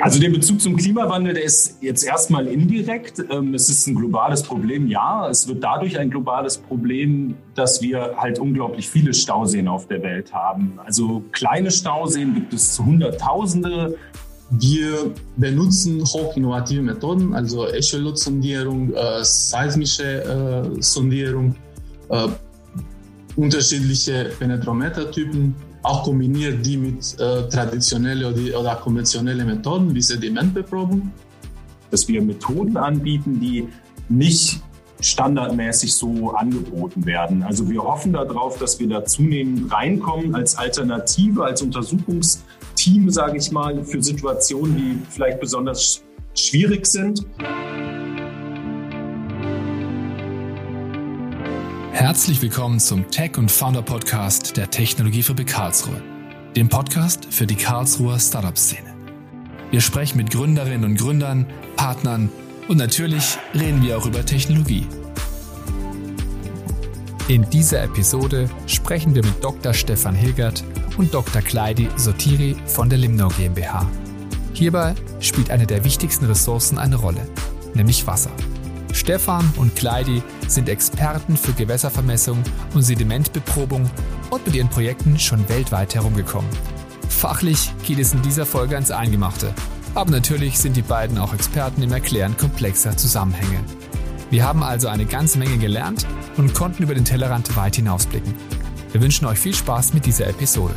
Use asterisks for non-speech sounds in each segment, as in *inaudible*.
Also der Bezug zum Klimawandel, der ist jetzt erstmal indirekt. Ähm, es ist ein globales Problem, ja. Es wird dadurch ein globales Problem, dass wir halt unglaublich viele Stauseen auf der Welt haben. Also kleine Stauseen gibt es Hunderttausende. Wir benutzen hochinnovative Methoden, also Echolot-Sondierung, äh, seismische äh, Sondierung, äh, unterschiedliche Penetrometertypen auch kombiniert die mit äh, traditionellen oder, oder konventionellen Methoden wie Sedimentbeprobung. Dass wir Methoden anbieten, die nicht standardmäßig so angeboten werden. Also wir hoffen darauf, dass wir da zunehmend reinkommen als Alternative, als Untersuchungsteam, sage ich mal, für Situationen, die vielleicht besonders schwierig sind. Herzlich willkommen zum Tech und Founder Podcast der Technologiefabrik Karlsruhe, dem Podcast für die Karlsruher Startup-Szene. Wir sprechen mit Gründerinnen und Gründern, Partnern und natürlich reden wir auch über Technologie. In dieser Episode sprechen wir mit Dr. Stefan Hilgert und Dr. Kleidi Sotiri von der Limnau GmbH. Hierbei spielt eine der wichtigsten Ressourcen eine Rolle, nämlich Wasser. Stefan und Kleidi sind Experten für Gewässervermessung und Sedimentbeprobung und mit ihren Projekten schon weltweit herumgekommen. Fachlich geht es in dieser Folge ans Eingemachte. Aber natürlich sind die beiden auch Experten im Erklären komplexer Zusammenhänge. Wir haben also eine ganze Menge gelernt und konnten über den Tellerrand weit hinausblicken. Wir wünschen euch viel Spaß mit dieser Episode.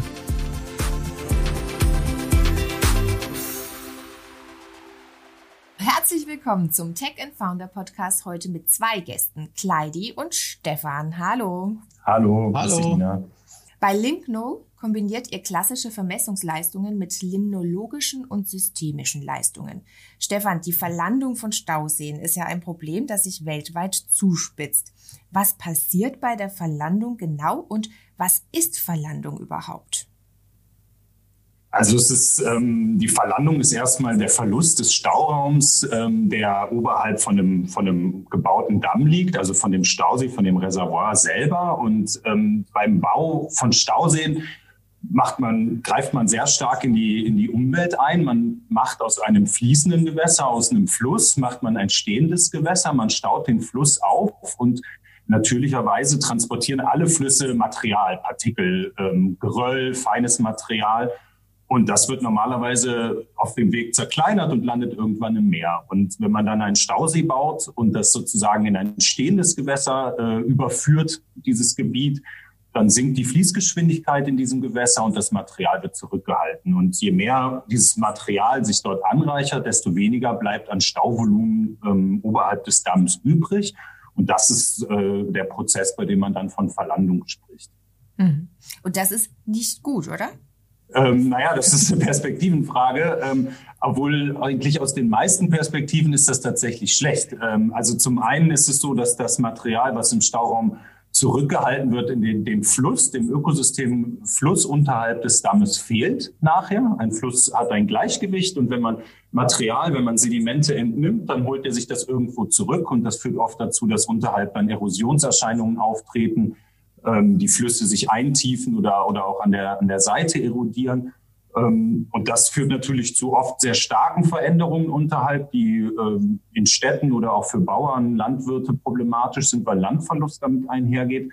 Willkommen zum Tech and Founder Podcast heute mit zwei Gästen, Kleidi und Stefan. Hallo. Hallo. Hallo. Bei Limpno kombiniert ihr klassische Vermessungsleistungen mit limnologischen und systemischen Leistungen. Stefan, die Verlandung von Stauseen ist ja ein Problem, das sich weltweit zuspitzt. Was passiert bei der Verlandung genau und was ist Verlandung überhaupt? Also es ist ähm, die Verlandung ist erstmal der Verlust des Stauraums, ähm, der oberhalb von einem von einem gebauten Damm liegt, also von dem Stausee, von dem Reservoir selber. Und ähm, beim Bau von Stauseen macht man greift man sehr stark in die in die Umwelt ein. Man macht aus einem fließenden Gewässer, aus einem Fluss, macht man ein stehendes Gewässer. Man staut den Fluss auf und Natürlicherweise transportieren alle Flüsse Material, Partikel, ähm, Geröll, feines Material. Und das wird normalerweise auf dem Weg zerkleinert und landet irgendwann im Meer. Und wenn man dann einen Stausee baut und das sozusagen in ein stehendes Gewässer äh, überführt, dieses Gebiet, dann sinkt die Fließgeschwindigkeit in diesem Gewässer und das Material wird zurückgehalten. Und je mehr dieses Material sich dort anreichert, desto weniger bleibt an Stauvolumen ähm, oberhalb des Damms übrig. Und das ist äh, der Prozess, bei dem man dann von Verlandung spricht. Mhm. Und das ist nicht gut, oder? Ähm, naja, das ist eine Perspektivenfrage. Ähm, obwohl eigentlich aus den meisten Perspektiven ist das tatsächlich schlecht. Ähm, also zum einen ist es so, dass das Material, was im Stauraum zurückgehalten wird in den, dem Fluss, dem Ökosystem Fluss unterhalb des Dammes fehlt nachher. Ein Fluss hat ein Gleichgewicht und wenn man Material, wenn man Sedimente entnimmt, dann holt er sich das irgendwo zurück und das führt oft dazu, dass unterhalb dann Erosionserscheinungen auftreten ähm, die Flüsse sich eintiefen oder, oder auch an der, an der Seite erodieren. Ähm, und das führt natürlich zu oft sehr starken Veränderungen unterhalb, die ähm, in Städten oder auch für Bauern, Landwirte problematisch sind, weil Landverlust damit einhergeht.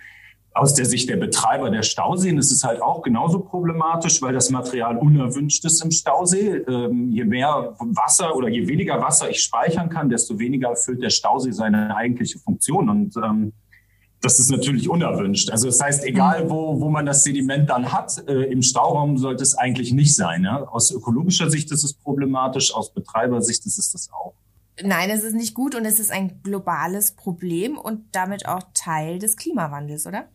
Aus der Sicht der Betreiber der Stauseen ist es halt auch genauso problematisch, weil das Material unerwünscht ist im Stausee. Ähm, je mehr Wasser oder je weniger Wasser ich speichern kann, desto weniger erfüllt der Stausee seine eigentliche Funktion. Und ähm, das ist natürlich unerwünscht. Also das heißt, egal mhm. wo, wo man das Sediment dann hat, äh, im Stauraum sollte es eigentlich nicht sein. Ja? Aus ökologischer Sicht ist es problematisch, aus Betreibersicht ist es das auch. Nein, es ist nicht gut und es ist ein globales Problem und damit auch Teil des Klimawandels, oder?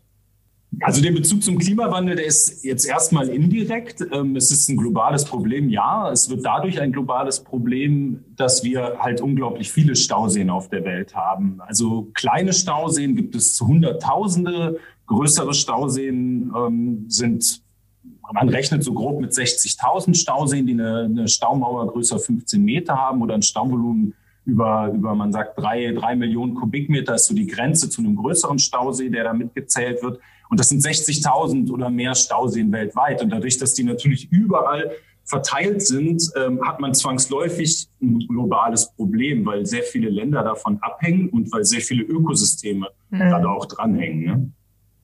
Also der Bezug zum Klimawandel, der ist jetzt erstmal indirekt. Ähm, es ist ein globales Problem, ja. Es wird dadurch ein globales Problem, dass wir halt unglaublich viele Stauseen auf der Welt haben. Also kleine Stauseen gibt es Hunderttausende, größere Stauseen ähm, sind, man rechnet so grob mit 60.000 Stauseen, die eine, eine Staumauer größer 15 Meter haben oder ein Stauvolumen über, über man sagt, drei, drei Millionen Kubikmeter ist so die Grenze zu einem größeren Stausee, der da mitgezählt wird. Und das sind 60.000 oder mehr Stauseen weltweit. Und dadurch, dass die natürlich überall verteilt sind, ähm, hat man zwangsläufig ein globales Problem, weil sehr viele Länder davon abhängen und weil sehr viele Ökosysteme mhm. da auch dranhängen. Ne?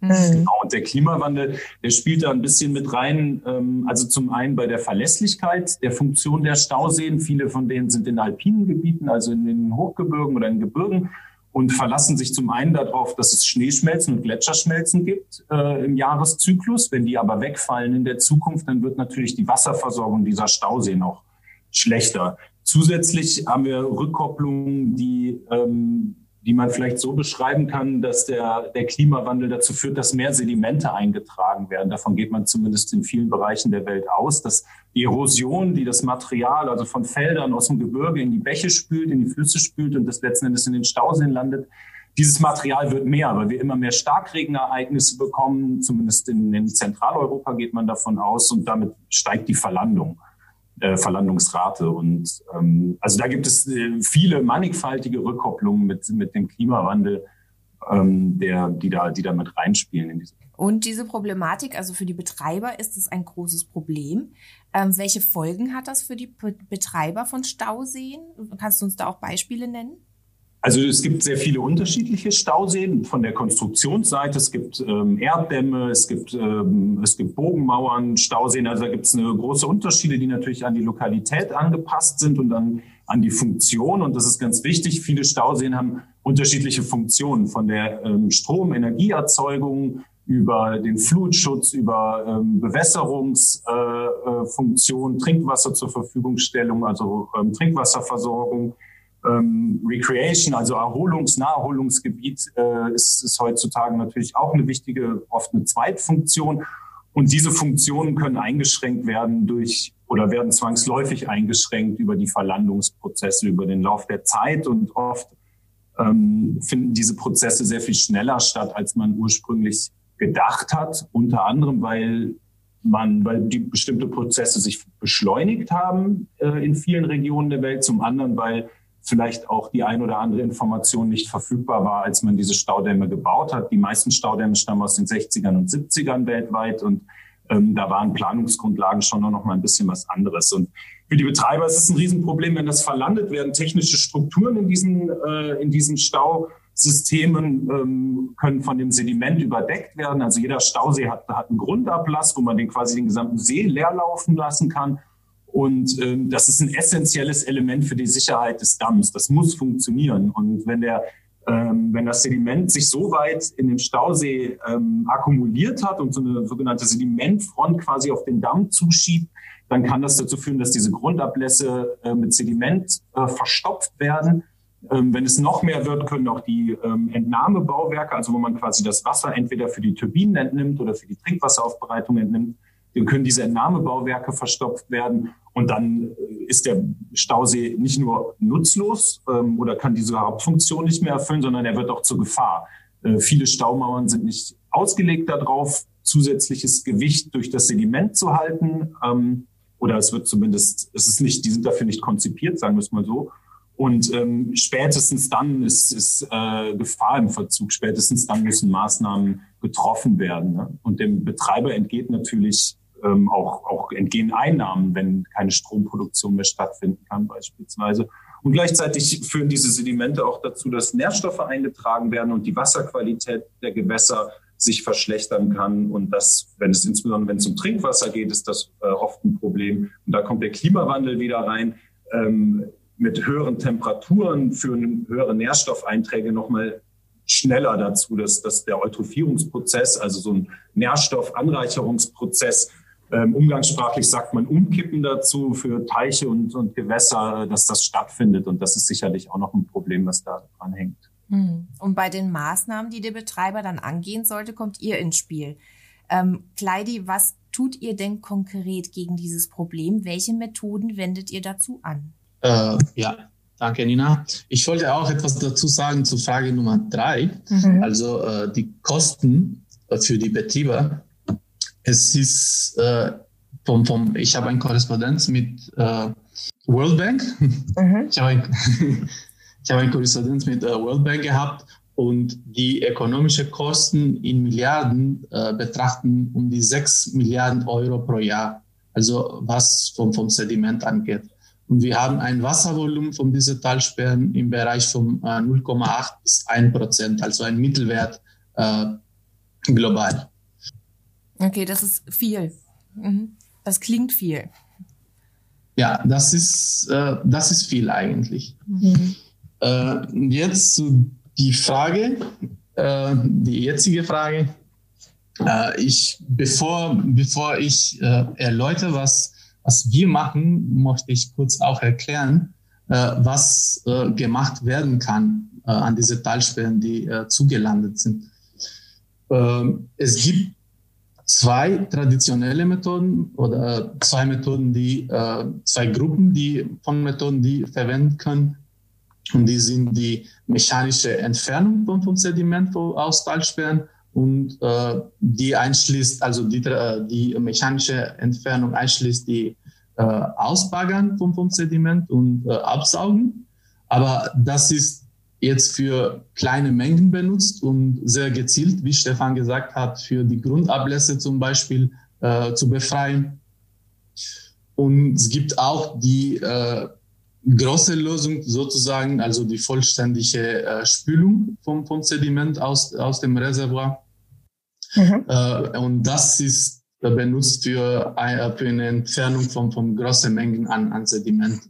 Mhm. Genau, und der Klimawandel, der spielt da ein bisschen mit rein. Ähm, also zum einen bei der Verlässlichkeit der Funktion der Stauseen. Viele von denen sind in alpinen Gebieten, also in den Hochgebirgen oder in Gebirgen und verlassen sich zum einen darauf, dass es Schneeschmelzen und Gletscherschmelzen gibt äh, im Jahreszyklus. Wenn die aber wegfallen in der Zukunft, dann wird natürlich die Wasserversorgung dieser Stauseen auch schlechter. Zusätzlich haben wir Rückkopplungen, die ähm, die man vielleicht so beschreiben kann, dass der, der Klimawandel dazu führt, dass mehr Sedimente eingetragen werden. Davon geht man zumindest in vielen Bereichen der Welt aus, dass die Erosion, die das Material, also von Feldern aus dem Gebirge in die Bäche spült, in die Flüsse spült und das letzten Endes in den Stauseen landet, dieses Material wird mehr, weil wir immer mehr Starkregenereignisse bekommen. Zumindest in, in Zentraleuropa geht man davon aus und damit steigt die Verlandung äh, Verlandungsrate. Und ähm, also da gibt es äh, viele mannigfaltige Rückkopplungen mit, mit dem Klimawandel, ähm, der, die, da, die da mit reinspielen. In diese und diese Problematik, also für die Betreiber ist es ein großes Problem. Ähm, welche Folgen hat das für die Betreiber von Stauseen? Kannst du uns da auch Beispiele nennen? Also es gibt sehr viele unterschiedliche Stauseen von der Konstruktionsseite. Es gibt ähm, Erddämme, es gibt, ähm, es gibt Bogenmauern, Stauseen. Also da gibt es eine große Unterschiede, die natürlich an die Lokalität angepasst sind und an, an die Funktion. Und das ist ganz wichtig. Viele Stauseen haben unterschiedliche Funktionen von der ähm, Stromenergieerzeugung über den Flutschutz, über ähm, Bewässerungsfunktion, äh, äh, Trinkwasser zur Verfügungstellung, also ähm, Trinkwasserversorgung ähm, Recreation, also Erholungs-, Naherholungsgebiet äh, ist, ist heutzutage natürlich auch eine wichtige, oft eine Zweitfunktion. Und diese Funktionen können eingeschränkt werden durch oder werden zwangsläufig eingeschränkt über die Verlandungsprozesse, über den Lauf der Zeit. Und oft ähm, finden diese Prozesse sehr viel schneller statt, als man ursprünglich gedacht hat. Unter anderem, weil man, weil die bestimmte Prozesse sich beschleunigt haben äh, in vielen Regionen der Welt. Zum anderen, weil vielleicht auch die ein oder andere Information nicht verfügbar war, als man diese Staudämme gebaut hat. Die meisten Staudämme stammen aus den 60ern und 70ern weltweit und ähm, da waren Planungsgrundlagen schon noch mal ein bisschen was anderes. Und für die Betreiber ist es ein Riesenproblem, wenn das verlandet werden. Technische Strukturen in diesen, äh, in diesen Stausystemen ähm, können von dem Sediment überdeckt werden. Also jeder Stausee hat, hat einen Grundablass, wo man den quasi den gesamten See leer laufen lassen kann. Und ähm, das ist ein essentielles Element für die Sicherheit des Damms. Das muss funktionieren. Und wenn der ähm, wenn das Sediment sich so weit in dem Stausee ähm, akkumuliert hat und so eine sogenannte Sedimentfront quasi auf den Damm zuschiebt, dann kann das dazu führen, dass diese Grundablässe äh, mit Sediment äh, verstopft werden. Ähm, wenn es noch mehr wird, können auch die ähm, Entnahmebauwerke, also wo man quasi das Wasser entweder für die Turbinen entnimmt oder für die Trinkwasseraufbereitung entnimmt, können diese Entnahmebauwerke verstopft werden und dann ist der Stausee nicht nur nutzlos ähm, oder kann diese Hauptfunktion nicht mehr erfüllen, sondern er wird auch zur Gefahr. Äh, viele Staumauern sind nicht ausgelegt darauf, zusätzliches Gewicht durch das Sediment zu halten. Ähm, oder es wird zumindest, es ist nicht, die sind dafür nicht konzipiert, sagen wir es mal so. Und ähm, spätestens dann ist, ist äh, Gefahr im Verzug. Spätestens dann müssen Maßnahmen getroffen werden. Ne? Und dem Betreiber entgeht natürlich ähm, auch, auch entgehen Einnahmen, wenn keine Stromproduktion mehr stattfinden kann beispielsweise. Und gleichzeitig führen diese Sedimente auch dazu, dass Nährstoffe eingetragen werden und die Wasserqualität der Gewässer sich verschlechtern kann. Und das, wenn es insbesondere wenn es um Trinkwasser geht, ist das äh, oft ein Problem. Und da kommt der Klimawandel wieder rein. Ähm, mit höheren Temperaturen führen höhere Nährstoffeinträge nochmal schneller dazu, dass, dass der Eutrophierungsprozess, also so ein Nährstoffanreicherungsprozess, ähm, umgangssprachlich sagt man Umkippen dazu für Teiche und, und Gewässer, dass das stattfindet. Und das ist sicherlich auch noch ein Problem, was da dran hängt. Hm. Und bei den Maßnahmen, die der Betreiber dann angehen sollte, kommt ihr ins Spiel. Ähm, Kleidi, was tut ihr denn konkret gegen dieses Problem? Welche Methoden wendet ihr dazu an? Äh, ja, danke Nina. Ich wollte auch etwas dazu sagen zur Frage Nummer drei. Mhm. Also äh, die Kosten für die Betriebe es ist äh, vom, vom, ich habe eine Korrespondenz mit äh, World Bank. Mhm. Ich habe ein, *laughs* habe eine Korrespondenz mit äh, World Bank gehabt und die ökonomische Kosten in Milliarden äh, betrachten um die 6 Milliarden Euro pro Jahr, also was vom, vom Sediment angeht. Und wir haben ein Wasservolumen von diesen Talsperren im Bereich von äh, 0,8 bis 1 Prozent, also ein Mittelwert äh, global. Okay, das ist viel. Mhm. Das klingt viel. Ja, das ist, äh, das ist viel eigentlich. Mhm. Äh, jetzt zu die Frage, äh, die jetzige Frage. Äh, ich, bevor, bevor ich äh, erläutere, was, was wir machen, möchte ich kurz auch erklären, äh, was äh, gemacht werden kann äh, an diese Talsperren, die äh, zugelandet sind. Ähm, es gibt zwei traditionelle Methoden oder zwei Methoden, die äh, zwei Gruppen, die von Methoden, die verwenden können. Und die sind die mechanische Entfernung von, vom Sediment aus Talsperren und äh, die einschließt, also die, äh, die mechanische Entfernung einschließt die äh, Ausbaggern vom, vom Sediment und äh, Absaugen. Aber das ist jetzt für kleine Mengen benutzt und sehr gezielt, wie Stefan gesagt hat, für die Grundablässe zum Beispiel äh, zu befreien. Und es gibt auch die äh, große Lösung sozusagen, also die vollständige äh, Spülung vom, vom Sediment aus, aus dem Reservoir. Mhm. Äh, und das ist benutzt für, äh, für eine Entfernung von, von großen Mengen an, an Sediment.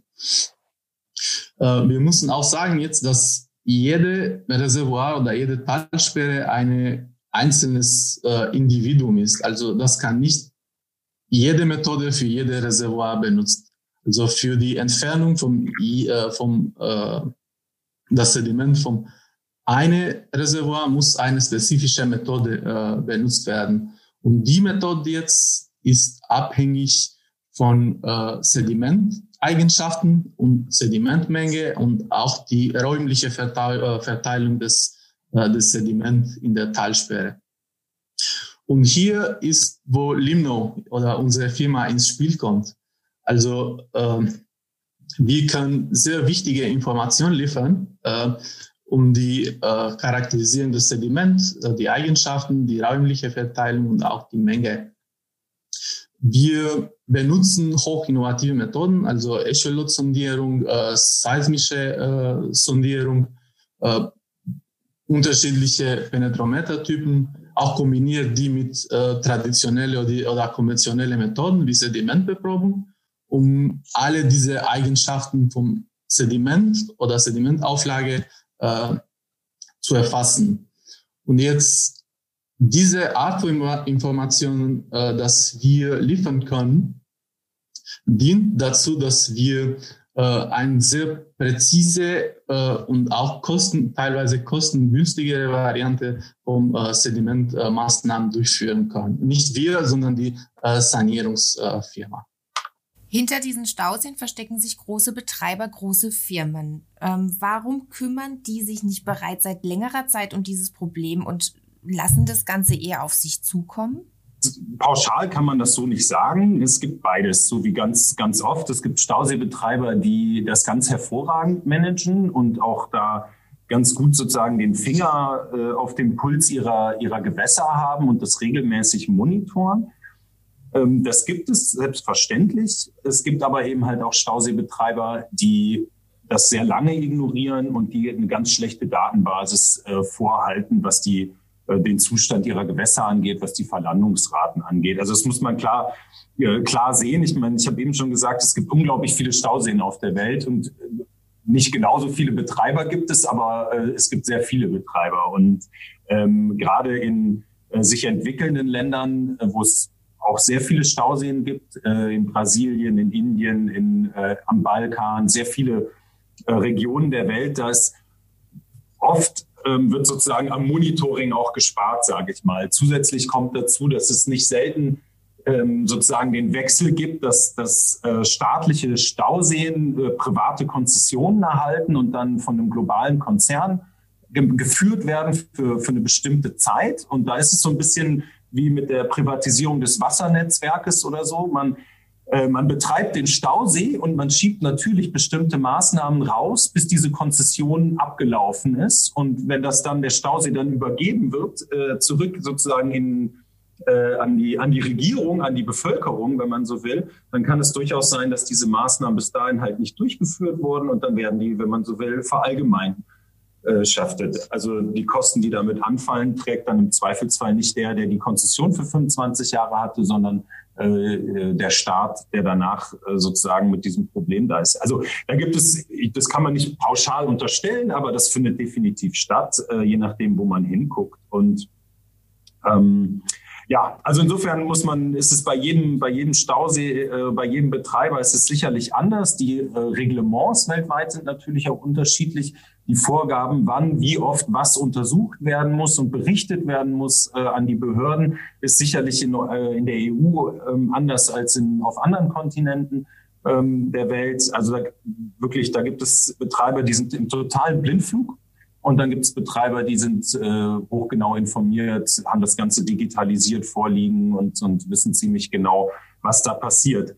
Äh, wir müssen auch sagen jetzt, dass jede Reservoir oder jede Talsperre ein einzelnes äh, Individuum ist. Also das kann nicht jede Methode für jede Reservoir benutzt. Also für die Entfernung vom, äh, vom äh, das Sediment vom eine Reservoir muss eine spezifische Methode äh, benutzt werden. Und die Methode jetzt ist abhängig von äh, Sedimenteigenschaften und Sedimentmenge und auch die räumliche äh, Verteilung des, äh, des Sediment in der Talsperre. Und hier ist, wo Limno oder unsere Firma ins Spiel kommt. Also äh, wir können sehr wichtige Informationen liefern, äh, um die äh, Charakterisierung des Sediments, äh, die Eigenschaften, die räumliche Verteilung und auch die Menge. Wir benutzen hochinnovative Methoden, also Echolot-Sondierung, äh, seismische äh, Sondierung, äh, unterschiedliche Penetrometertypen, auch kombiniert die mit äh, traditionelle oder, oder konventionelle Methoden wie Sedimentbeprobung, um alle diese Eigenschaften vom Sediment oder Sedimentauflage äh, zu erfassen. Und jetzt diese Art von Informationen, äh, dass wir liefern können, dient dazu, dass wir äh, eine sehr präzise äh, und auch kosten, teilweise kostengünstigere Variante von äh, Sedimentmaßnahmen durchführen können. Nicht wir, sondern die äh, Sanierungsfirma. Hinter diesen Stauseen verstecken sich große Betreiber, große Firmen. Ähm, warum kümmern die sich nicht bereits seit längerer Zeit um dieses Problem und lassen das Ganze eher auf sich zukommen? Pauschal kann man das so nicht sagen. Es gibt beides, so wie ganz, ganz oft. Es gibt Stauseebetreiber, die das ganz hervorragend managen und auch da ganz gut sozusagen den Finger äh, auf dem Puls ihrer, ihrer Gewässer haben und das regelmäßig monitoren. Ähm, das gibt es selbstverständlich. Es gibt aber eben halt auch Stauseebetreiber, die das sehr lange ignorieren und die eine ganz schlechte Datenbasis äh, vorhalten, was die den Zustand ihrer Gewässer angeht, was die Verlandungsraten angeht. Also das muss man klar, äh, klar sehen. Ich meine, ich habe eben schon gesagt, es gibt unglaublich viele Stauseen auf der Welt und äh, nicht genauso viele Betreiber gibt es, aber äh, es gibt sehr viele Betreiber. Und ähm, gerade in äh, sich entwickelnden Ländern, äh, wo es auch sehr viele Stauseen gibt, äh, in Brasilien, in Indien, in, äh, am Balkan, sehr viele äh, Regionen der Welt, da ist oft ähm, wird sozusagen am Monitoring auch gespart, sage ich mal. Zusätzlich kommt dazu, dass es nicht selten ähm, sozusagen den Wechsel gibt, dass, dass äh, staatliche Stauseen äh, private Konzessionen erhalten und dann von einem globalen Konzern ge geführt werden für, für eine bestimmte Zeit. Und da ist es so ein bisschen wie mit der Privatisierung des Wassernetzwerkes oder so. Man man betreibt den Stausee und man schiebt natürlich bestimmte Maßnahmen raus, bis diese Konzession abgelaufen ist. Und wenn das dann der Stausee dann übergeben wird, äh, zurück sozusagen in, äh, an, die, an die Regierung, an die Bevölkerung, wenn man so will, dann kann es durchaus sein, dass diese Maßnahmen bis dahin halt nicht durchgeführt wurden und dann werden die, wenn man so will, verallgemeint schaftet. Also die Kosten, die damit anfallen, trägt dann im Zweifelsfall nicht der, der die Konzession für 25 Jahre hatte, sondern äh, der Staat, der danach äh, sozusagen mit diesem Problem da ist. Also da gibt es, das kann man nicht pauschal unterstellen, aber das findet definitiv statt, äh, je nachdem, wo man hinguckt. Und ähm, ja, also insofern muss man, ist es bei jedem, bei jedem Stausee, äh, bei jedem Betreiber ist es sicherlich anders. Die äh, Reglements weltweit sind natürlich auch unterschiedlich. Die Vorgaben, wann, wie oft was untersucht werden muss und berichtet werden muss äh, an die Behörden, ist sicherlich in, äh, in der EU ähm, anders als in, auf anderen Kontinenten ähm, der Welt. Also da, wirklich, da gibt es Betreiber, die sind im totalen Blindflug und dann gibt es Betreiber, die sind äh, hochgenau informiert, haben das Ganze digitalisiert vorliegen und, und wissen ziemlich genau, was da passiert.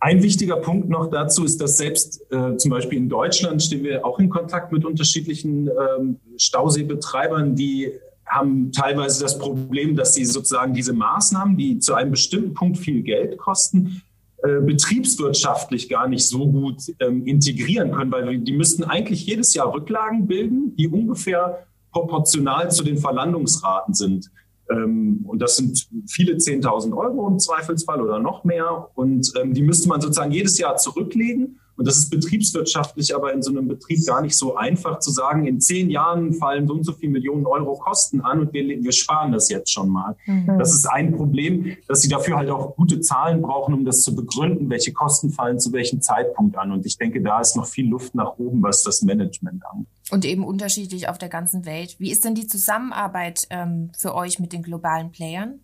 Ein wichtiger Punkt noch dazu ist, dass selbst äh, zum Beispiel in Deutschland stehen wir auch in Kontakt mit unterschiedlichen ähm, Stauseebetreibern, die haben teilweise das Problem, dass sie sozusagen diese Maßnahmen, die zu einem bestimmten Punkt viel Geld kosten, äh, betriebswirtschaftlich gar nicht so gut ähm, integrieren können, weil die müssten eigentlich jedes Jahr Rücklagen bilden, die ungefähr proportional zu den Verlandungsraten sind. Ähm, und das sind viele 10.000 Euro im Zweifelsfall oder noch mehr. Und ähm, die müsste man sozusagen jedes Jahr zurücklegen. Und das ist betriebswirtschaftlich aber in so einem Betrieb gar nicht so einfach zu sagen, in zehn Jahren fallen so und so viele Millionen Euro Kosten an und wir, wir sparen das jetzt schon mal. Mhm. Das ist ein Problem, dass sie dafür halt auch gute Zahlen brauchen, um das zu begründen, welche Kosten fallen zu welchem Zeitpunkt an. Und ich denke, da ist noch viel Luft nach oben, was das Management angeht. Und eben unterschiedlich auf der ganzen Welt. Wie ist denn die Zusammenarbeit ähm, für euch mit den globalen Playern?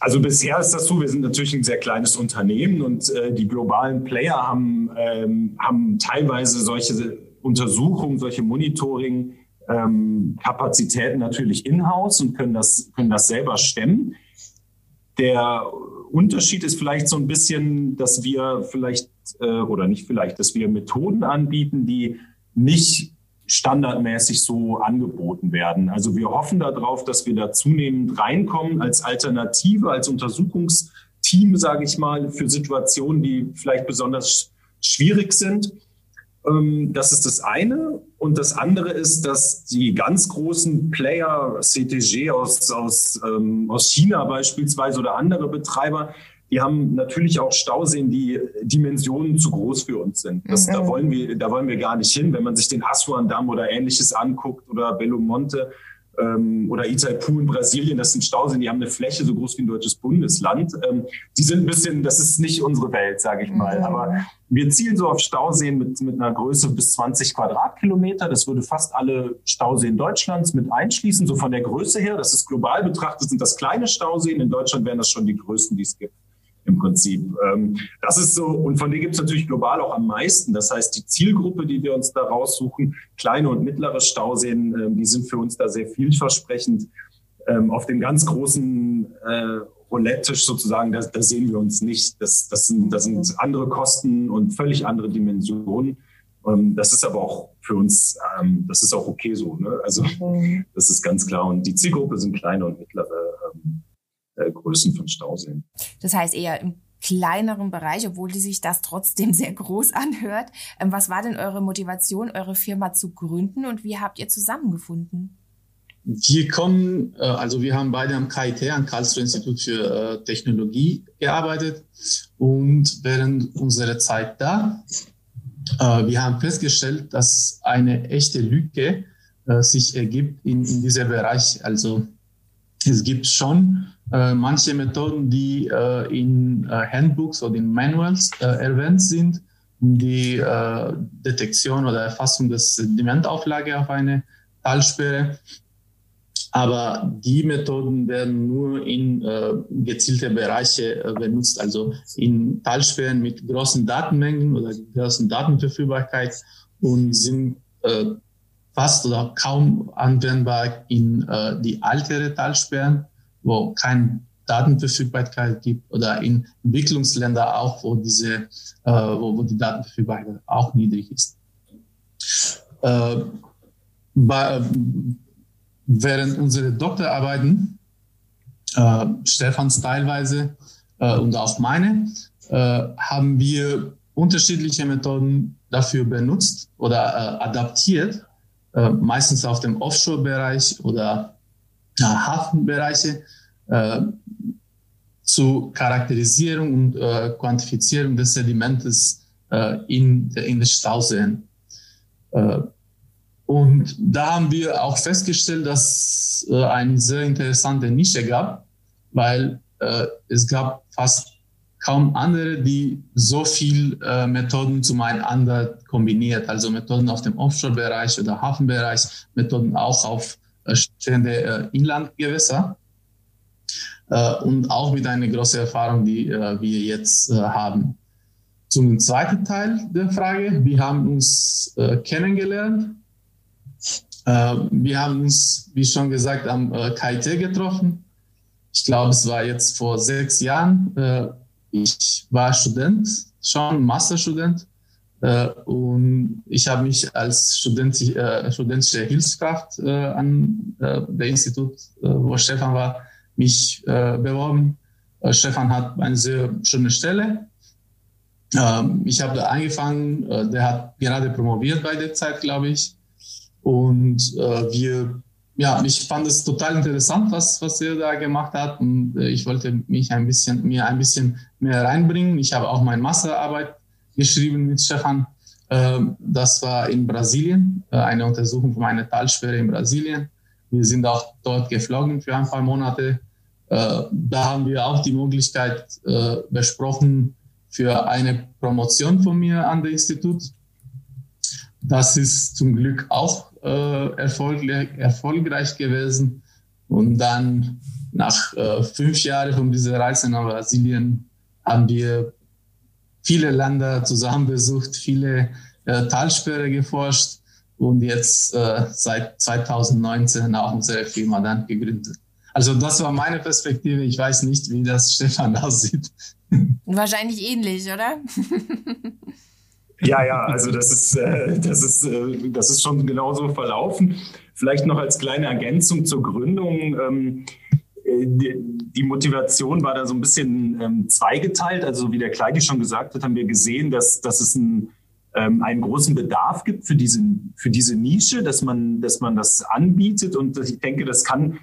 Also bisher ist das so, wir sind natürlich ein sehr kleines Unternehmen und äh, die globalen Player haben, ähm, haben teilweise solche Untersuchungen, solche Monitoring. Ähm, natürlich in-house und können das, können das selber stemmen. Der Unterschied ist vielleicht so ein bisschen, dass wir vielleicht äh, oder nicht vielleicht, dass wir Methoden anbieten, die nicht standardmäßig so angeboten werden. Also wir hoffen darauf, dass wir da zunehmend reinkommen als Alternative, als Untersuchungsteam, sage ich mal, für Situationen, die vielleicht besonders schwierig sind. Ähm, das ist das eine. Und das andere ist, dass die ganz großen Player, CTG aus, aus, ähm, aus China beispielsweise oder andere Betreiber, die haben natürlich auch Stauseen, die Dimensionen zu groß für uns sind. Das, mhm. da, wollen wir, da wollen wir gar nicht hin. Wenn man sich den Aswan-Damm oder ähnliches anguckt oder Belo Monte ähm, oder Itaipu in Brasilien, das sind Stauseen, die haben eine Fläche so groß wie ein deutsches Bundesland. Ähm, die sind ein bisschen, das ist nicht unsere Welt, sage ich mal. Mhm. Aber wir zielen so auf Stauseen mit, mit einer Größe bis 20 Quadratkilometer. Das würde fast alle Stauseen Deutschlands mit einschließen, so von der Größe her. Das ist global betrachtet, sind das kleine Stauseen. In Deutschland wären das schon die größten, die es gibt im Prinzip. Ähm, das ist so, und von denen gibt es natürlich global auch am meisten. Das heißt, die Zielgruppe, die wir uns da raussuchen, kleine und mittlere Stauseen, ähm, die sind für uns da sehr vielversprechend. Ähm, auf dem ganz großen äh, Roulette-Tisch sozusagen, da, da, sehen wir uns nicht. Das, das, sind, das sind andere Kosten und völlig andere Dimensionen. das ist aber auch für uns, das ist auch okay so. Ne? Also das ist ganz klar. Und die Zielgruppe sind kleine und mittlere äh, Größen von Stauseen. Das heißt eher im kleineren Bereich, obwohl die sich das trotzdem *laughs* sehr groß anhört. Ähm, was war denn eure Motivation, eure Firma zu gründen und wie habt ihr zusammengefunden? Wir kommen, äh, also wir haben beide am KIT, am Karlsruhe Institut für äh, Technologie gearbeitet und während unserer Zeit da, wir haben festgestellt, dass eine echte Lücke sich ergibt in, in diesem Bereich. Also es gibt schon äh, manche Methoden, die äh, in äh, Handbooks oder in Manuals äh, erwähnt sind, um die äh, Detektion oder Erfassung des Sedimentauflage auf eine Talsperre. Aber die Methoden werden nur in äh, gezielte Bereiche benutzt, also in Talsperren mit großen Datenmengen oder großen Datenverfügbarkeit und sind fast oder kaum anwendbar in die ältere Talsperren wo kein Datenverfügbarkeit gibt oder in Entwicklungsländern auch, wo diese, äh, wo, wo die Datenverfügbarkeit auch niedrig ist. Äh, bei, während unserer Doktorarbeiten, äh, Stefans teilweise äh, und auch meine, äh, haben wir unterschiedliche Methoden dafür benutzt oder äh, adaptiert, äh, meistens auf dem Offshore-Bereich oder äh, Hafenbereiche äh, zur Charakterisierung und äh, Quantifizierung des Sedimentes äh, in, in den Stauseen. Äh, und da haben wir auch festgestellt, dass äh, eine sehr interessante Nische gab, weil äh, es gab fast kaum andere, die so viel äh, Methoden zueinander kombiniert, also Methoden auf dem Offshore-Bereich oder Hafenbereich, Methoden auch auf stehende äh, Inlandgewässer äh, und auch mit einer großen Erfahrung, die äh, wir jetzt haben. Zum zweiten Teil der Frage, wir haben uns kennengelernt. Wir haben uns, wie schon gesagt, am KIT getroffen. Ich glaube, es war jetzt vor sechs Jahren. Ich war Student, schon Masterstudent. Äh, und ich habe mich als Student, äh, studentische Hilfskraft äh, an äh, der Institut, äh, wo Stefan war, mich äh, beworben. Stefan hat eine sehr schöne Stelle. Ähm, ich habe da angefangen, der hat gerade promoviert bei der Zeit, glaube ich. Und wir ja, ich fand es total interessant, was, was er da gemacht hat. Und ich wollte mich ein bisschen, mir ein bisschen mehr reinbringen. Ich habe auch meine Masterarbeit geschrieben mit Stefan. Ähm, das war in Brasilien, äh, eine Untersuchung von einer Talsperre in Brasilien. Wir sind auch dort geflogen für ein paar Monate. Äh, da haben wir auch die Möglichkeit besprochen für eine Promotion von mir an dem Institut. Das ist zum Glück auch äh, erfolgreich, gewesen. Und dann nach äh, fünf Jahren von dieser Reise nach Brasilien haben wir viele Länder zusammen besucht, viele äh, Talsperre geforscht und jetzt äh, seit 2019 auch unsere Firma dann gegründet. Also das war meine Perspektive. Ich weiß nicht, wie das *laughs* Stefan aussieht. Wahrscheinlich ähnlich, oder? Ja, ja, also das ist, äh, das ist, äh, das ist schon genauso verlaufen. Vielleicht noch als kleine Ergänzung zur Gründung. Ähm, äh, die, Motivation war da so ein bisschen ähm, zweigeteilt. Also wie der Kleidi schon gesagt hat, haben wir gesehen, dass, dass es ein, ähm, einen großen Bedarf gibt für diese, für diese Nische, dass man, dass man das anbietet. Und ich denke, das kann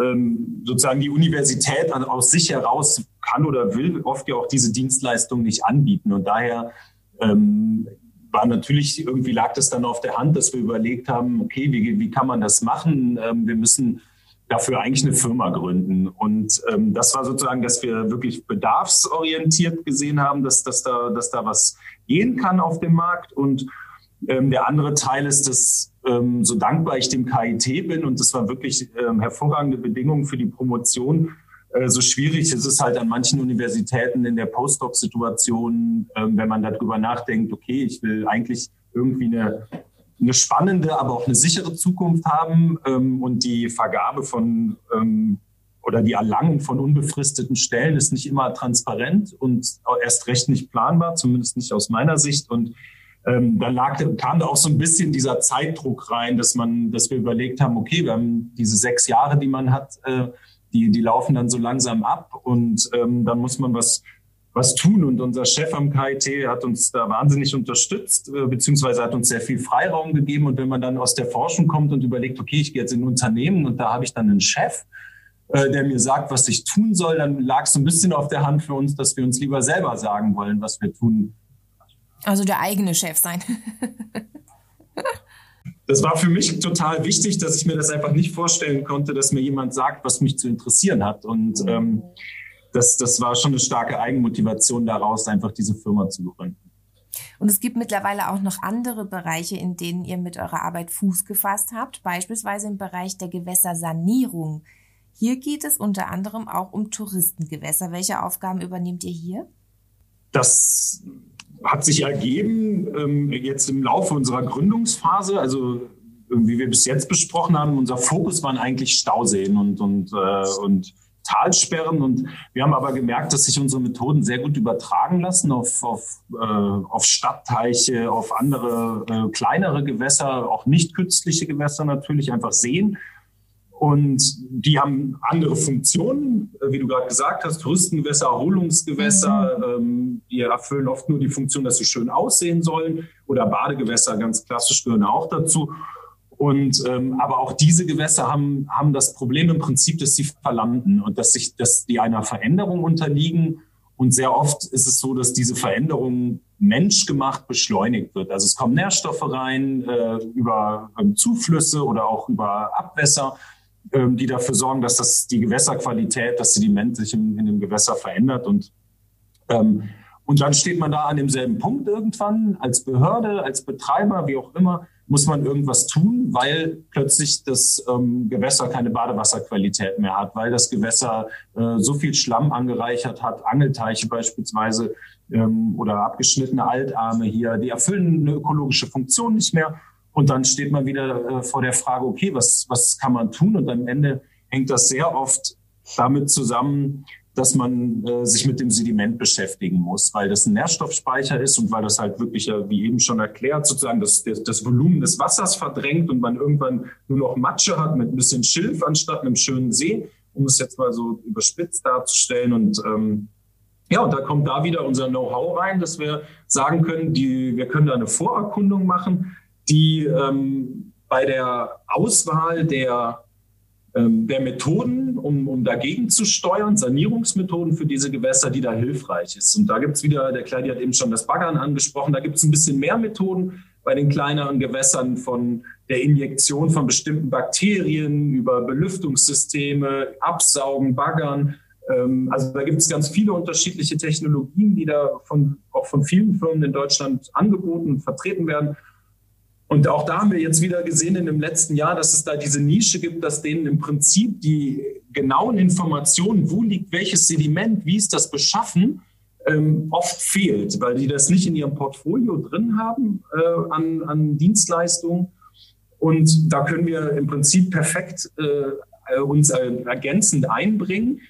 ähm, sozusagen die Universität aus sich heraus kann oder will oft ja auch diese Dienstleistung nicht anbieten. Und daher ähm, war natürlich, irgendwie lag das dann auf der Hand, dass wir überlegt haben, okay, wie, wie kann man das machen? Ähm, wir müssen dafür eigentlich eine Firma gründen. Und ähm, das war sozusagen, dass wir wirklich bedarfsorientiert gesehen haben, dass, dass, da, dass da was gehen kann auf dem Markt. Und ähm, der andere Teil ist, dass ähm, so dankbar ich dem KIT bin und das war wirklich ähm, hervorragende Bedingungen für die Promotion, äh, so schwierig ist es halt an manchen Universitäten in der Postdoc-Situation, ähm, wenn man darüber nachdenkt, okay, ich will eigentlich irgendwie eine, eine spannende, aber auch eine sichere Zukunft haben ähm, und die Vergabe von ähm, oder die Erlangung von unbefristeten Stellen ist nicht immer transparent und erst recht nicht planbar, zumindest nicht aus meiner Sicht. Und ähm, da lag, kam da auch so ein bisschen dieser Zeitdruck rein, dass man, dass wir überlegt haben, okay, wir haben diese sechs Jahre, die man hat, äh, die, die laufen dann so langsam ab und ähm, dann muss man was, was tun. Und unser Chef am KIT hat uns da wahnsinnig unterstützt, äh, beziehungsweise hat uns sehr viel Freiraum gegeben. Und wenn man dann aus der Forschung kommt und überlegt, okay, ich gehe jetzt in ein Unternehmen und da habe ich dann einen Chef, äh, der mir sagt, was ich tun soll, dann lag es ein bisschen auf der Hand für uns, dass wir uns lieber selber sagen wollen, was wir tun. Also der eigene Chef sein. *laughs* das war für mich total wichtig, dass ich mir das einfach nicht vorstellen konnte, dass mir jemand sagt, was mich zu interessieren hat. Und ähm, das, das war schon eine starke Eigenmotivation daraus, einfach diese Firma zu gründen. Und es gibt mittlerweile auch noch andere Bereiche, in denen ihr mit eurer Arbeit Fuß gefasst habt, beispielsweise im Bereich der Gewässersanierung. Hier geht es unter anderem auch um Touristengewässer. Welche Aufgaben übernehmt ihr hier? Das hat sich ergeben ähm, jetzt im Laufe unserer Gründungsphase, also wie wir bis jetzt besprochen haben, unser Fokus waren eigentlich Stauseen und, und, äh, und Talsperren. Und wir haben aber gemerkt, dass sich unsere Methoden sehr gut übertragen lassen auf, auf, äh, auf Stadtteiche, auf andere äh, kleinere Gewässer, auch nicht künstliche Gewässer natürlich, einfach Seen. Und die haben andere Funktionen, äh, wie du gerade gesagt hast, Touristengewässer, Erholungsgewässer. Mhm. Ähm, die erfüllen oft nur die Funktion, dass sie schön aussehen sollen. Oder Badegewässer, ganz klassisch, gehören auch dazu. Und ähm, aber auch diese Gewässer haben, haben das Problem im Prinzip, dass sie verlanden und dass sich, dass die einer Veränderung unterliegen. Und sehr oft ist es so, dass diese Veränderung menschgemacht beschleunigt wird. Also es kommen Nährstoffe rein äh, über ähm, Zuflüsse oder auch über Abwässer, ähm, die dafür sorgen, dass das die Gewässerqualität, das Sediment sich in, in dem Gewässer verändert und ähm, und dann steht man da an demselben Punkt irgendwann als Behörde, als Betreiber, wie auch immer muss man irgendwas tun, weil plötzlich das ähm, Gewässer keine Badewasserqualität mehr hat, weil das Gewässer äh, so viel Schlamm angereichert hat, Angelteiche beispielsweise ähm, oder abgeschnittene Altarme hier, die erfüllen eine ökologische Funktion nicht mehr. Und dann steht man wieder äh, vor der Frage, okay, was, was kann man tun? Und am Ende hängt das sehr oft damit zusammen, dass man äh, sich mit dem Sediment beschäftigen muss, weil das ein Nährstoffspeicher ist und weil das halt wirklich, wie eben schon erklärt, sozusagen das, das, das Volumen des Wassers verdrängt und man irgendwann nur noch Matsche hat mit ein bisschen Schilf anstatt einem schönen See, um es jetzt mal so überspitzt darzustellen. Und ähm, ja, und da kommt da wieder unser Know-how rein, dass wir sagen können, die, wir können da eine Vorerkundung machen, die ähm, bei der Auswahl der ähm, der Methoden, um, um dagegen zu steuern, Sanierungsmethoden für diese Gewässer, die da hilfreich ist. Und da gibt es wieder, der Kleidi hat eben schon das Baggern angesprochen, da gibt es ein bisschen mehr Methoden bei den kleineren Gewässern von der Injektion von bestimmten Bakterien über Belüftungssysteme, Absaugen, Baggern. Ähm, also da gibt es ganz viele unterschiedliche Technologien, die da von, auch von vielen Firmen in Deutschland angeboten und vertreten werden. Und auch da haben wir jetzt wieder gesehen in dem letzten Jahr, dass es da diese Nische gibt, dass denen im Prinzip die genauen Informationen, wo liegt welches Sediment, wie ist das beschaffen, ähm, oft fehlt, weil die das nicht in ihrem Portfolio drin haben äh, an, an Dienstleistungen. Und da können wir im Prinzip perfekt äh, uns äh, ergänzend einbringen,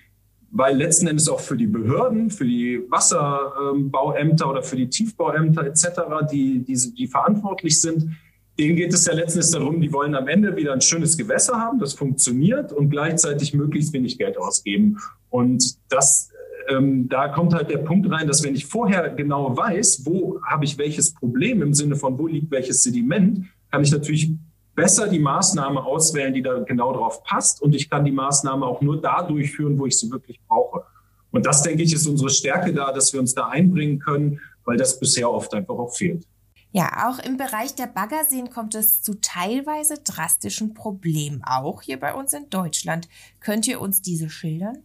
weil letzten Endes auch für die Behörden, für die Wasserbauämter oder für die Tiefbauämter etc., die, die, die verantwortlich sind, denen geht es ja letztendlich darum, die wollen am Ende wieder ein schönes Gewässer haben, das funktioniert und gleichzeitig möglichst wenig Geld ausgeben. Und das, ähm, da kommt halt der Punkt rein, dass wenn ich vorher genau weiß, wo habe ich welches Problem im Sinne von, wo liegt welches Sediment, kann ich natürlich besser die Maßnahme auswählen, die da genau drauf passt. Und ich kann die Maßnahme auch nur da durchführen, wo ich sie wirklich brauche. Und das, denke ich, ist unsere Stärke da, dass wir uns da einbringen können, weil das bisher oft einfach auch fehlt. Ja, auch im Bereich der Baggerseen kommt es zu teilweise drastischen Problemen, auch hier bei uns in Deutschland. Könnt ihr uns diese schildern?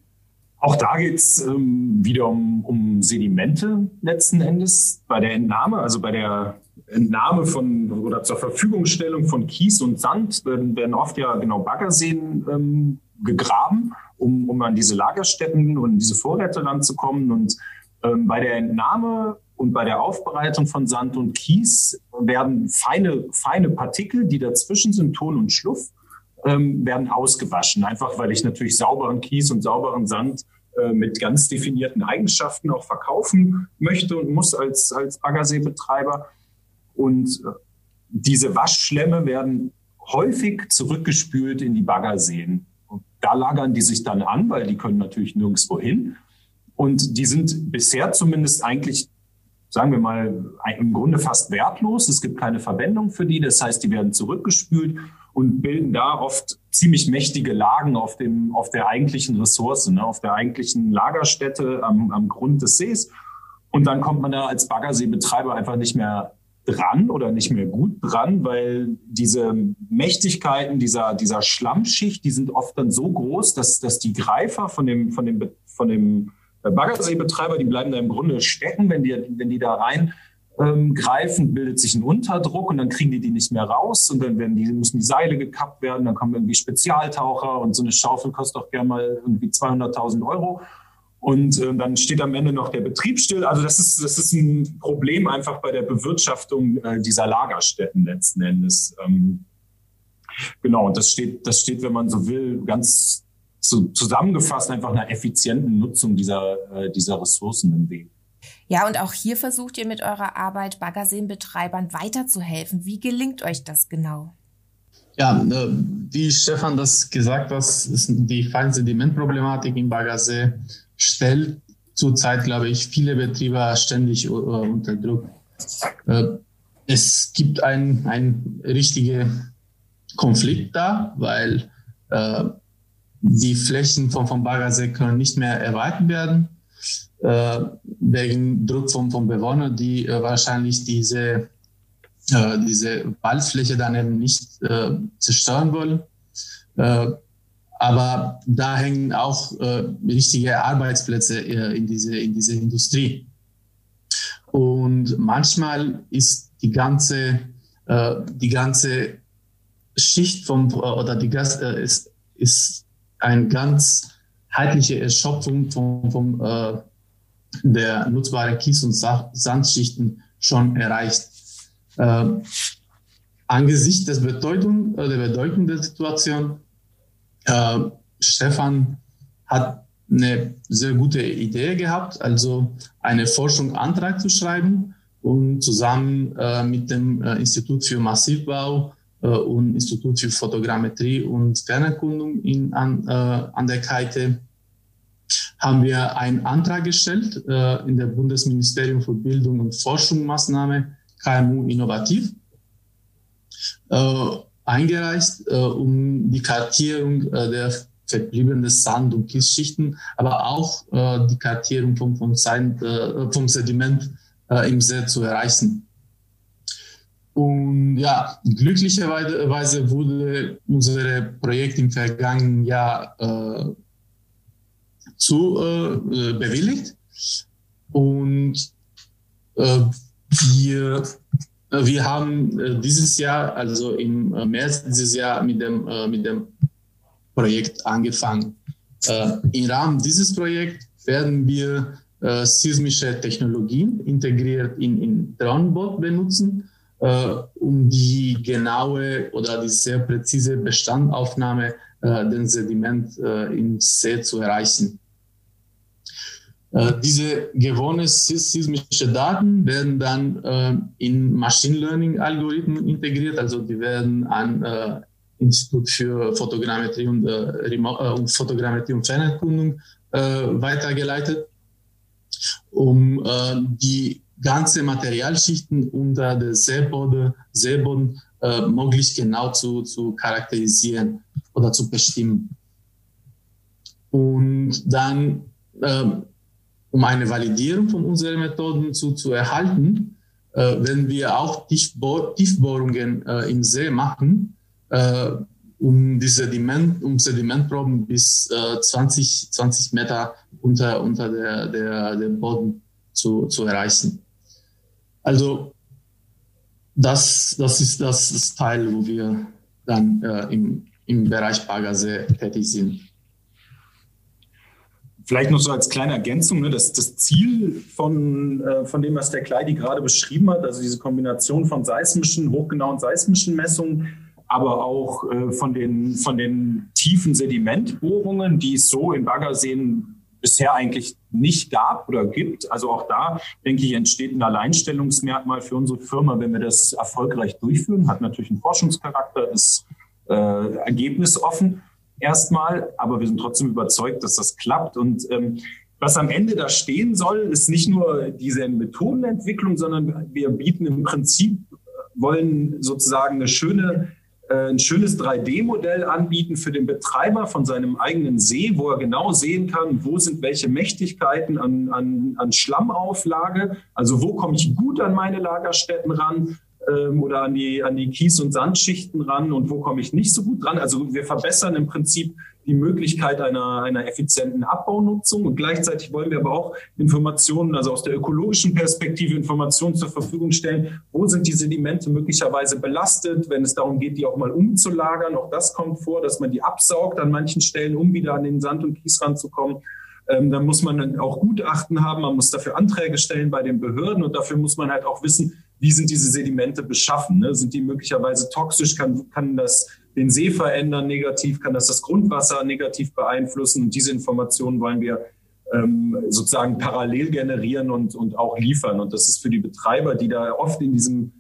Auch da geht es ähm, wieder um, um Sedimente letzten Endes. Bei der Entnahme, also bei der Entnahme von oder zur Verfügungstellung von Kies und Sand werden, werden oft ja genau Baggerseen ähm, gegraben, um, um an diese Lagerstätten und diese Vorräte ranzukommen. Und ähm, bei der Entnahme und bei der Aufbereitung von Sand und Kies werden feine, feine Partikel, die dazwischen sind, Ton und Schluff, ähm, werden ausgewaschen. Einfach weil ich natürlich sauberen Kies und sauberen Sand äh, mit ganz definierten Eigenschaften auch verkaufen möchte und muss als, als Baggerseebetreiber. Und äh, diese Waschschlemme werden häufig zurückgespült in die Baggerseen. Und da lagern die sich dann an, weil die können natürlich nirgendwo hin. Und die sind bisher zumindest eigentlich sagen wir mal, im Grunde fast wertlos. Es gibt keine Verwendung für die. Das heißt, die werden zurückgespült und bilden da oft ziemlich mächtige Lagen auf dem, auf der eigentlichen Ressource, ne, auf der eigentlichen Lagerstätte am, am Grund des Sees. Und dann kommt man da als Baggerseebetreiber einfach nicht mehr dran oder nicht mehr gut dran, weil diese Mächtigkeiten dieser, dieser Schlammschicht, die sind oft dann so groß, dass, dass die Greifer von dem, von dem, von dem Baggerseebetreiber, die bleiben da im Grunde stecken, wenn die, wenn die da rein ähm, bildet sich ein Unterdruck und dann kriegen die die nicht mehr raus und dann werden die, müssen die Seile gekappt werden, dann kommen irgendwie Spezialtaucher und so eine Schaufel kostet auch gerne mal irgendwie 200.000 Euro. Und äh, dann steht am Ende noch der Betrieb still. Also das ist, das ist ein Problem einfach bei der Bewirtschaftung äh, dieser Lagerstätten letzten Endes. Ähm, genau, und das steht, das steht, wenn man so will, ganz so zusammengefasst einfach einer effizienten Nutzung dieser, äh, dieser Ressourcen im Weg. Ja, und auch hier versucht ihr mit eurer Arbeit Baggerseenbetreibern weiterzuhelfen. Wie gelingt euch das genau? Ja, äh, wie Stefan das gesagt hat, ist die Feinsedimentproblematik im Baggersee stellt zurzeit, glaube ich, viele Betriebe ständig äh, unter Druck. Es gibt einen, richtigen Konflikt da, weil die Flächen vom, vom Baggersee können nicht mehr erweitert werden, äh, wegen Druck vom, vom Bewohner, die äh, wahrscheinlich diese, äh, diese Waldfläche dann eben nicht äh, zerstören wollen. Äh, aber da hängen auch äh, richtige Arbeitsplätze in, diese, in diese Industrie. Und manchmal ist die ganze, die ganze Schicht vom, oder die Gas, ist, ist eine ganz heitliche Erschöpfung von, von äh, der nutzbaren Kies- und Sandschichten schon erreicht. Äh, angesichts des Bedeutung, äh, der Bedeutung der Situation, äh, Stefan hat eine sehr gute Idee gehabt, also eine Forschungsantrag zu schreiben und zusammen äh, mit dem äh, Institut für Massivbau und Institut für Fotogrammetrie und Fernerkundung in, an, äh, an der KIT haben wir einen Antrag gestellt äh, in der Bundesministerium für Bildung und Forschungsmaßnahme KMU Innovativ, äh, eingereicht, äh, um die Kartierung äh, der verbliebenen Sand- und Kiesschichten, aber auch äh, die Kartierung vom, vom, Sand, äh, vom Sediment im See zu erreichen. Und ja, glücklicherweise wurde unser Projekt im vergangenen Jahr äh, zu äh, bewilligt. Und äh, wir, wir haben äh, dieses Jahr, also im äh, März dieses Jahr, mit dem, äh, mit dem Projekt angefangen. Im Rahmen dieses Projekts werden wir seismische Technologien integriert in, in Drohnenbot benutzen um die genaue oder die sehr präzise Bestandaufnahme äh, den Sediment äh, im See zu erreichen. Äh, diese gewonnenen seismischen Daten werden dann äh, in Machine Learning Algorithmen integriert, also die werden an äh, Institut für Fotogrammetrie und, äh, und Fotogrammetrie und Fernerkundung weitergeleitet, um die ganze Materialschichten unter der Seeboden, Seeboden äh, möglichst genau zu, zu charakterisieren oder zu bestimmen. Und dann, äh, um eine Validierung von unseren Methoden zu, zu erhalten, äh, wenn wir auch Tiefbohr Tiefbohrungen äh, im See machen, äh, um die Sediment, um Sedimentproben bis 20, äh, 20 Meter unter, unter der, der, der Boden zu, zu erreichen. Also das, das ist das Teil, wo wir dann äh, im, im Bereich Baggersee tätig sind. Vielleicht noch so als kleine Ergänzung, ne, das, das Ziel von, äh, von dem, was der Kleidi gerade beschrieben hat, also diese Kombination von seismischen, hochgenauen seismischen Messungen, aber auch äh, von, den, von den tiefen Sedimentbohrungen, die es so in Baggerseen bisher eigentlich nicht gab oder gibt. Also auch da, denke ich, entsteht ein Alleinstellungsmerkmal für unsere Firma, wenn wir das erfolgreich durchführen. Hat natürlich einen Forschungscharakter, ist äh, ergebnisoffen erstmal, aber wir sind trotzdem überzeugt, dass das klappt. Und ähm, was am Ende da stehen soll, ist nicht nur diese Methodenentwicklung, sondern wir bieten im Prinzip, wollen sozusagen eine schöne äh, ein schönes 3D-Modell anbieten für den Betreiber von seinem eigenen See, wo er genau sehen kann, wo sind welche Mächtigkeiten an, an, an Schlammauflage, also wo komme ich gut an meine Lagerstätten ran, ähm, oder an die, an die Kies- und Sandschichten ran und wo komme ich nicht so gut dran. Also wir verbessern im Prinzip die Möglichkeit einer, einer effizienten Abbaunutzung und gleichzeitig wollen wir aber auch Informationen, also aus der ökologischen Perspektive Informationen zur Verfügung stellen, wo sind die Sedimente möglicherweise belastet, wenn es darum geht, die auch mal umzulagern. Auch das kommt vor, dass man die absaugt an manchen Stellen, um wieder an den Sand und Kies ranzukommen. Ähm, dann muss man dann auch Gutachten haben, man muss dafür Anträge stellen bei den Behörden und dafür muss man halt auch wissen, wie sind diese Sedimente beschaffen? Ne? Sind die möglicherweise toxisch? Kann, kann das den See verändern negativ? Kann das das Grundwasser negativ beeinflussen? Und diese Informationen wollen wir ähm, sozusagen parallel generieren und, und auch liefern. Und das ist für die Betreiber, die da oft in diesem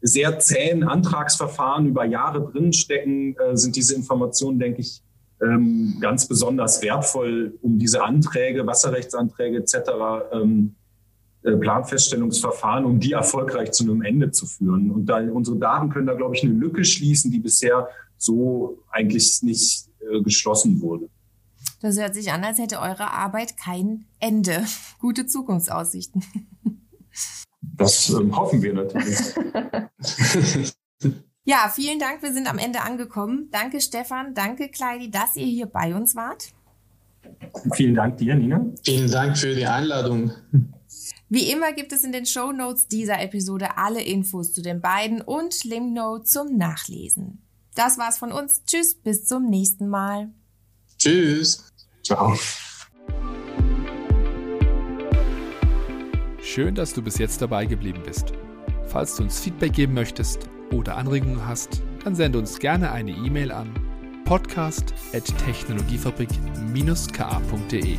sehr zähen Antragsverfahren über Jahre drinstecken, äh, sind diese Informationen, denke ich, ähm, ganz besonders wertvoll, um diese Anträge, Wasserrechtsanträge etc., ähm, äh, Planfeststellungsverfahren, um die erfolgreich zu einem Ende zu führen. Und da, unsere Daten können da, glaube ich, eine Lücke schließen, die bisher so eigentlich nicht äh, geschlossen wurde. Das hört sich an, als hätte eure Arbeit kein Ende. *laughs* Gute Zukunftsaussichten. Das ähm, hoffen wir natürlich. *laughs* ja, vielen Dank. Wir sind am Ende angekommen. Danke, Stefan. Danke, Kleidi, dass ihr hier bei uns wart. Vielen Dank dir, Nina. Vielen Dank für die Einladung. Wie immer gibt es in den Show Notes dieser Episode alle Infos zu den beiden und Limnote zum Nachlesen. Das war's von uns. Tschüss, bis zum nächsten Mal. Tschüss. Ciao. Schön, dass du bis jetzt dabei geblieben bist. Falls du uns Feedback geben möchtest oder Anregungen hast, dann sende uns gerne eine E-Mail an podcast.technologiefabrik-ka.de.